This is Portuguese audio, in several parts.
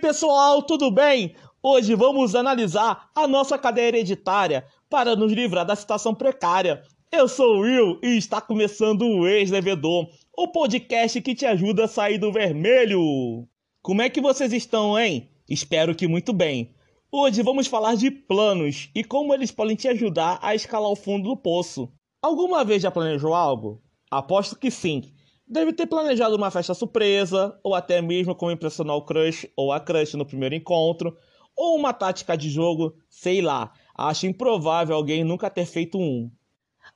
pessoal, tudo bem? Hoje vamos analisar a nossa cadeia hereditária para nos livrar da situação precária. Eu sou o Will e está começando o Ex-Devedor, o podcast que te ajuda a sair do vermelho. Como é que vocês estão, hein? Espero que muito bem. Hoje vamos falar de planos e como eles podem te ajudar a escalar o fundo do poço. Alguma vez já planejou algo? Aposto que sim. Deve ter planejado uma festa surpresa, ou até mesmo como impressionar o crush ou a crush no primeiro encontro, ou uma tática de jogo, sei lá. Acho improvável alguém nunca ter feito um.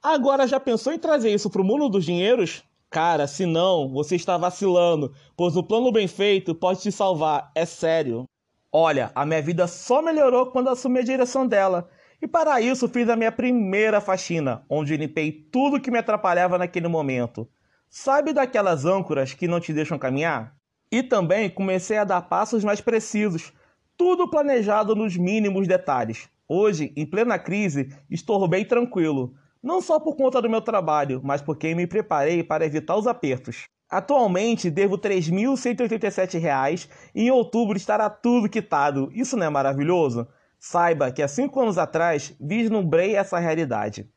Agora já pensou em trazer isso para o mundo dos dinheiros? Cara, se não, você está vacilando, pois o plano bem feito pode te salvar, é sério. Olha, a minha vida só melhorou quando assumi a direção dela. E para isso fiz a minha primeira faxina, onde limpei tudo que me atrapalhava naquele momento. Sabe daquelas âncoras que não te deixam caminhar? E também comecei a dar passos mais precisos, tudo planejado nos mínimos detalhes. Hoje, em plena crise, estou bem tranquilo, não só por conta do meu trabalho, mas porque me preparei para evitar os apertos. Atualmente devo R$ 3.187 e em outubro estará tudo quitado. Isso não é maravilhoso? Saiba que há cinco anos atrás vislumbrei essa realidade.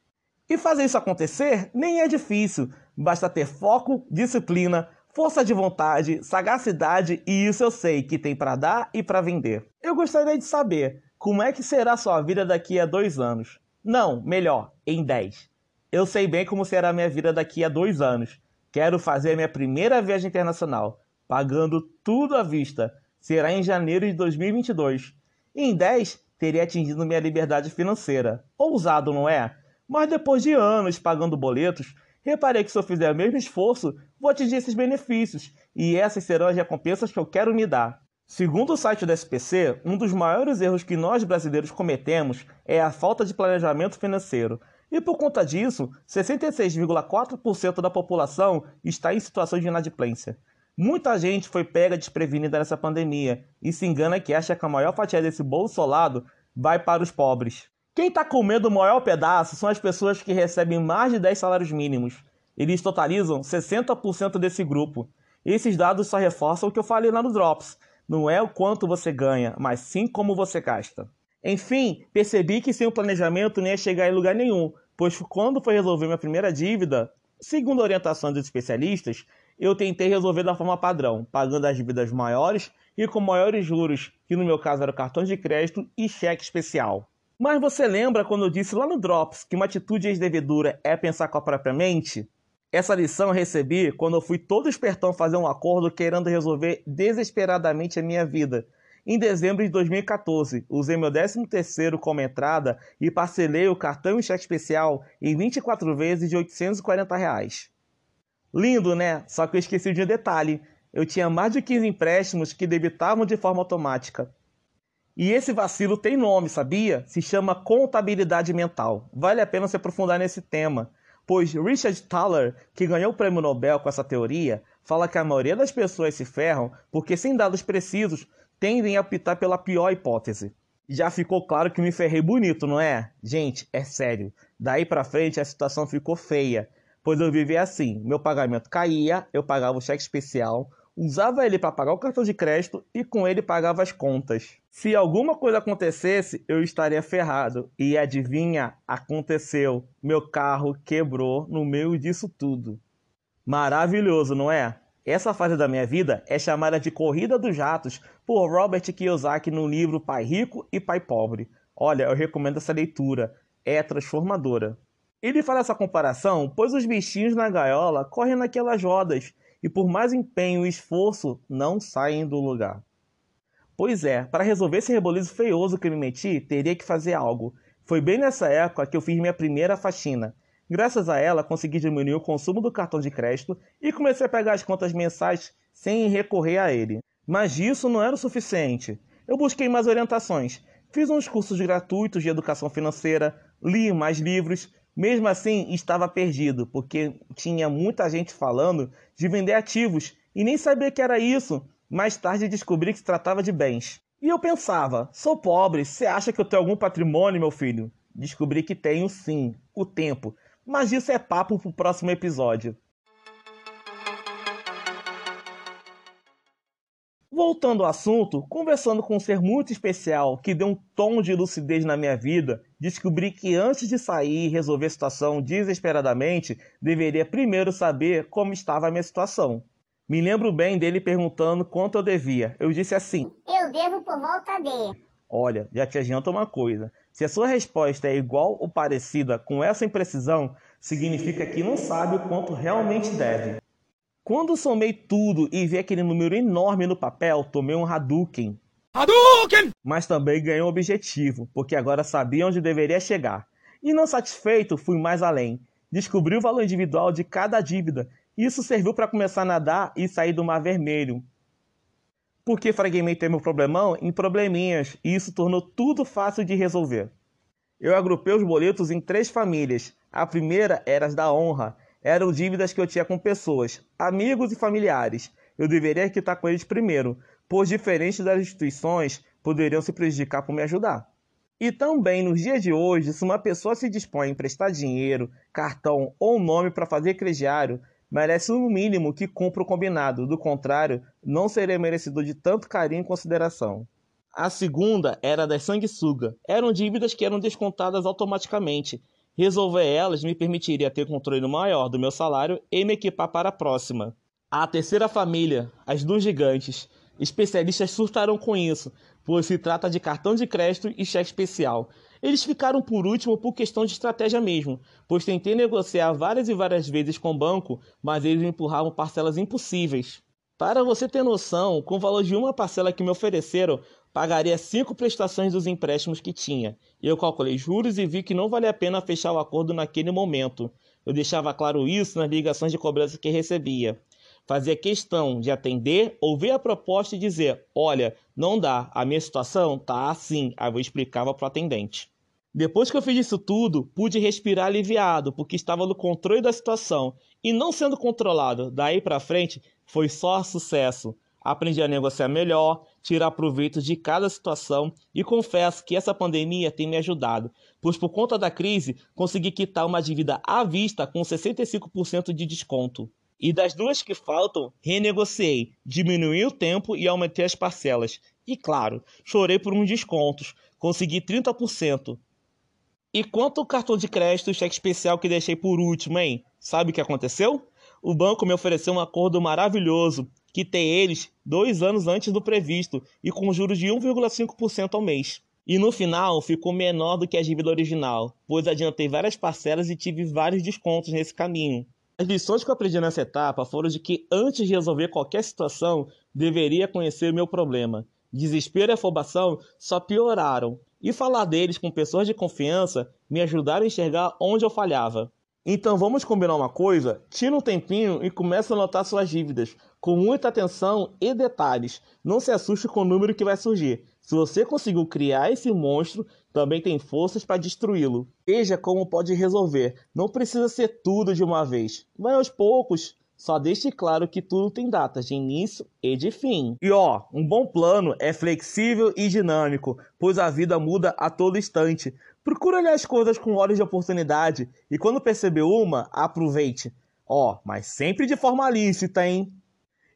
E fazer isso acontecer nem é difícil. Basta ter foco, disciplina, força de vontade, sagacidade e isso eu sei que tem para dar e para vender. Eu gostaria de saber como é que será sua vida daqui a dois anos. Não, melhor, em dez. Eu sei bem como será minha vida daqui a dois anos. Quero fazer minha primeira viagem internacional, pagando tudo à vista. Será em janeiro de 2022. E em 10, teria atingido minha liberdade financeira. Ousado, não é? Mas depois de anos pagando boletos, Reparei que se eu fizer o mesmo esforço, vou atingir esses benefícios, e essas serão as recompensas que eu quero me dar. Segundo o site do SPC, um dos maiores erros que nós brasileiros cometemos é a falta de planejamento financeiro. E por conta disso, 66,4% da população está em situação de inadimplência. Muita gente foi pega desprevenida nessa pandemia e se engana que acha que a maior fatia desse bolo solado vai para os pobres. Quem está comendo o maior pedaço são as pessoas que recebem mais de 10 salários mínimos. Eles totalizam 60% desse grupo. Esses dados só reforçam o que eu falei lá no Drops. Não é o quanto você ganha, mas sim como você gasta. Enfim, percebi que sem o planejamento nem ia chegar em lugar nenhum, pois quando foi resolver minha primeira dívida, segundo a orientação dos especialistas, eu tentei resolver da forma padrão, pagando as dívidas maiores e com maiores juros, que no meu caso eram cartões de crédito e cheque especial. Mas você lembra quando eu disse lá no Drops que uma atitude ex-devedora é pensar com a própria mente? Essa lição eu recebi quando eu fui todo espertão fazer um acordo querendo resolver desesperadamente a minha vida. Em dezembro de 2014, usei meu 13º como entrada e parcelei o cartão e cheque especial em 24 vezes de 840 reais. Lindo, né? Só que eu esqueci de um detalhe. Eu tinha mais de 15 empréstimos que debitavam de forma automática. E esse vacilo tem nome, sabia? Se chama contabilidade mental. Vale a pena se aprofundar nesse tema, pois Richard Thaler, que ganhou o prêmio Nobel com essa teoria, fala que a maioria das pessoas se ferram porque, sem dados precisos, tendem a optar pela pior hipótese. Já ficou claro que me ferrei bonito, não é? Gente, é sério. Daí pra frente a situação ficou feia, pois eu vivia assim: meu pagamento caía, eu pagava o cheque especial, usava ele para pagar o cartão de crédito e com ele pagava as contas. Se alguma coisa acontecesse, eu estaria ferrado. E adivinha? Aconteceu. Meu carro quebrou no meio disso tudo. Maravilhoso, não é? Essa fase da minha vida é chamada de Corrida dos Ratos por Robert Kiyosaki no livro Pai Rico e Pai Pobre. Olha, eu recomendo essa leitura. É transformadora. Ele faz essa comparação pois os bichinhos na gaiola correm naquelas rodas e por mais empenho e esforço não saem do lugar. Pois é, para resolver esse reboliço feioso que me meti, teria que fazer algo. Foi bem nessa época que eu fiz minha primeira faxina. Graças a ela, consegui diminuir o consumo do cartão de crédito e comecei a pegar as contas mensais sem recorrer a ele. Mas isso não era o suficiente. Eu busquei mais orientações, fiz uns cursos gratuitos de educação financeira, li mais livros, mesmo assim, estava perdido, porque tinha muita gente falando de vender ativos e nem sabia que era isso. Mais tarde descobri que se tratava de bens. E eu pensava: sou pobre, você acha que eu tenho algum patrimônio, meu filho? Descobri que tenho sim, o tempo. Mas isso é papo para o próximo episódio. Voltando ao assunto, conversando com um ser muito especial que deu um tom de lucidez na minha vida, descobri que antes de sair e resolver a situação desesperadamente, deveria primeiro saber como estava a minha situação. Me lembro bem dele perguntando quanto eu devia. Eu disse assim: Eu devo por volta de. Olha, já te adianto uma coisa. Se a sua resposta é igual ou parecida com essa imprecisão, significa que não sabe o quanto realmente deve. Quando somei tudo e vi aquele número enorme no papel, tomei um Hadouken. Hadouken! Mas também ganhei um objetivo, porque agora sabia onde deveria chegar. E não satisfeito, fui mais além. Descobri o valor individual de cada dívida. Isso serviu para começar a nadar e sair do mar vermelho. Porque fragmentei meu problemão em probleminhas e isso tornou tudo fácil de resolver. Eu agrupei os boletos em três famílias. A primeira era as da honra, eram dívidas que eu tinha com pessoas, amigos e familiares. Eu deveria quitar com eles primeiro, pois diferente das instituições, poderiam se prejudicar por me ajudar. E também nos dias de hoje, se uma pessoa se dispõe a emprestar dinheiro, cartão ou nome para fazer crediário, merece no mínimo que cumpra o combinado, do contrário, não serei merecedor de tanto carinho e consideração. A segunda era das sanguessuga. Eram dívidas que eram descontadas automaticamente, Resolver elas me permitiria ter controle maior do meu salário e me equipar para a próxima. A terceira família, as dos gigantes. Especialistas surtaram com isso, pois se trata de cartão de crédito e cheque especial. Eles ficaram por último por questão de estratégia mesmo, pois tentei negociar várias e várias vezes com o banco, mas eles empurravam parcelas impossíveis. Para você ter noção, com o valor de uma parcela que me ofereceram, pagaria cinco prestações dos empréstimos que tinha. Eu calculei juros e vi que não valia a pena fechar o acordo naquele momento. Eu deixava claro isso nas ligações de cobrança que recebia. Fazia questão de atender, ouvir a proposta e dizer: Olha, não dá, a minha situação tá assim. Aí eu explicava para o atendente. Depois que eu fiz isso tudo, pude respirar aliviado, porque estava no controle da situação e não sendo controlado. Daí para frente, foi só sucesso aprendi a negociar melhor, tirar proveito de cada situação e confesso que essa pandemia tem me ajudado, pois por conta da crise consegui quitar uma dívida à vista com 65% de desconto. E das duas que faltam, renegociei, diminuí o tempo e aumentei as parcelas. E claro, chorei por uns descontos, consegui 30%. E quanto ao cartão de crédito e cheque especial que deixei por último, hein? Sabe o que aconteceu? O banco me ofereceu um acordo maravilhoso quitei eles dois anos antes do previsto e com juros de 1,5% ao mês. E no final ficou menor do que a dívida original, pois adiantei várias parcelas e tive vários descontos nesse caminho. As lições que eu aprendi nessa etapa foram de que antes de resolver qualquer situação, deveria conhecer o meu problema. Desespero e afobação só pioraram, e falar deles com pessoas de confiança me ajudaram a enxergar onde eu falhava. Então vamos combinar uma coisa? Tira um tempinho e começa a anotar suas dívidas, com muita atenção e detalhes. Não se assuste com o número que vai surgir. Se você conseguiu criar esse monstro, também tem forças para destruí-lo. Veja como pode resolver. Não precisa ser tudo de uma vez. Vai aos poucos. Só deixe claro que tudo tem datas de início e de fim. E ó, um bom plano é flexível e dinâmico, pois a vida muda a todo instante. Procure olhar as coisas com olhos de oportunidade e quando perceber uma, aproveite. Ó, mas sempre de forma lícita, hein?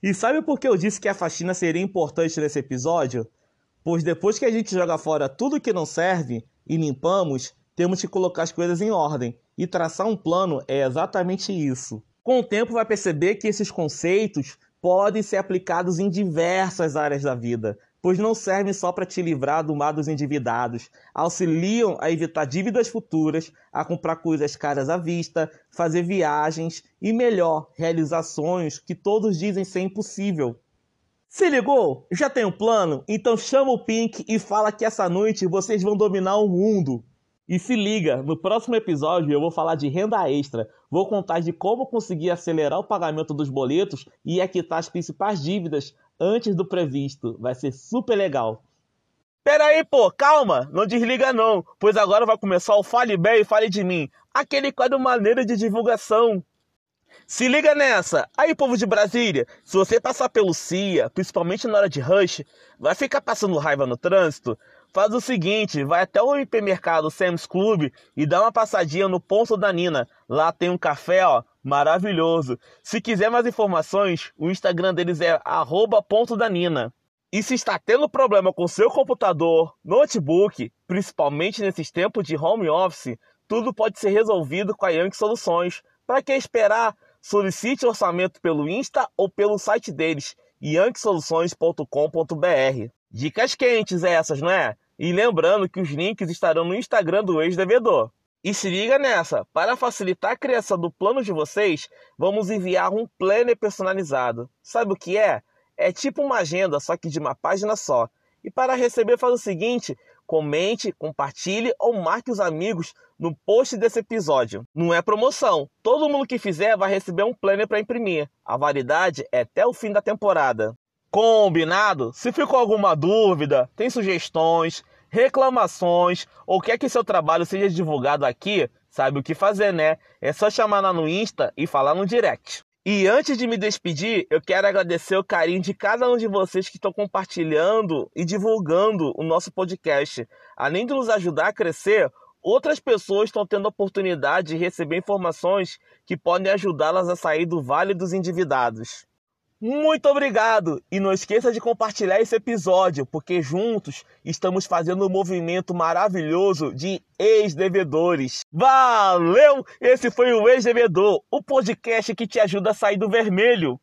E sabe por que eu disse que a faxina seria importante nesse episódio? Pois depois que a gente joga fora tudo que não serve e limpamos, temos que colocar as coisas em ordem. E traçar um plano é exatamente isso. Com o tempo vai perceber que esses conceitos podem ser aplicados em diversas áreas da vida, pois não servem só para te livrar do mar dos endividados, auxiliam a evitar dívidas futuras, a comprar coisas caras à vista, fazer viagens e, melhor, realizar sonhos que todos dizem ser impossível. Se ligou? Já tem um plano? Então chama o Pink e fala que essa noite vocês vão dominar o mundo. E se liga, no próximo episódio eu vou falar de renda extra. Vou contar de como conseguir acelerar o pagamento dos boletos e quitar as principais dívidas antes do previsto. Vai ser super legal. Pera aí, pô, calma, não desliga não, pois agora vai começar o Fale Bem e Fale de Mim, aquele quadro maneiro de divulgação. Se liga nessa! Aí, povo de Brasília, se você passar pelo CIA, principalmente na hora de rush, vai ficar passando raiva no trânsito? Faz o seguinte, vai até o hipermercado Sam's Club e dá uma passadinha no Ponto da Nina. Lá tem um café, ó, maravilhoso. Se quiser mais informações, o Instagram deles é arroba ponto da Nina. E se está tendo problema com seu computador, notebook, principalmente nesses tempos de home office, tudo pode ser resolvido com a Yankee Soluções. Para que esperar? Solicite orçamento pelo Insta ou pelo site deles, yankeesoluções.com.br. Dicas quentes essas, não é? E lembrando que os links estarão no Instagram do ex-devedor. E se liga nessa, para facilitar a criação do plano de vocês, vamos enviar um planner personalizado. Sabe o que é? É tipo uma agenda, só que de uma página só. E para receber faz o seguinte, comente, compartilhe ou marque os amigos no post desse episódio. Não é promoção. Todo mundo que fizer vai receber um planner para imprimir. A validade é até o fim da temporada. Combinado? Se ficou alguma dúvida, tem sugestões, reclamações ou quer que seu trabalho seja divulgado aqui, sabe o que fazer, né? É só chamar lá no Insta e falar no direct. E antes de me despedir, eu quero agradecer o carinho de cada um de vocês que estão compartilhando e divulgando o nosso podcast. Além de nos ajudar a crescer, outras pessoas estão tendo a oportunidade de receber informações que podem ajudá-las a sair do vale dos endividados. Muito obrigado! E não esqueça de compartilhar esse episódio, porque juntos estamos fazendo um movimento maravilhoso de ex-devedores. Valeu! Esse foi o Ex-Devedor, o podcast que te ajuda a sair do vermelho.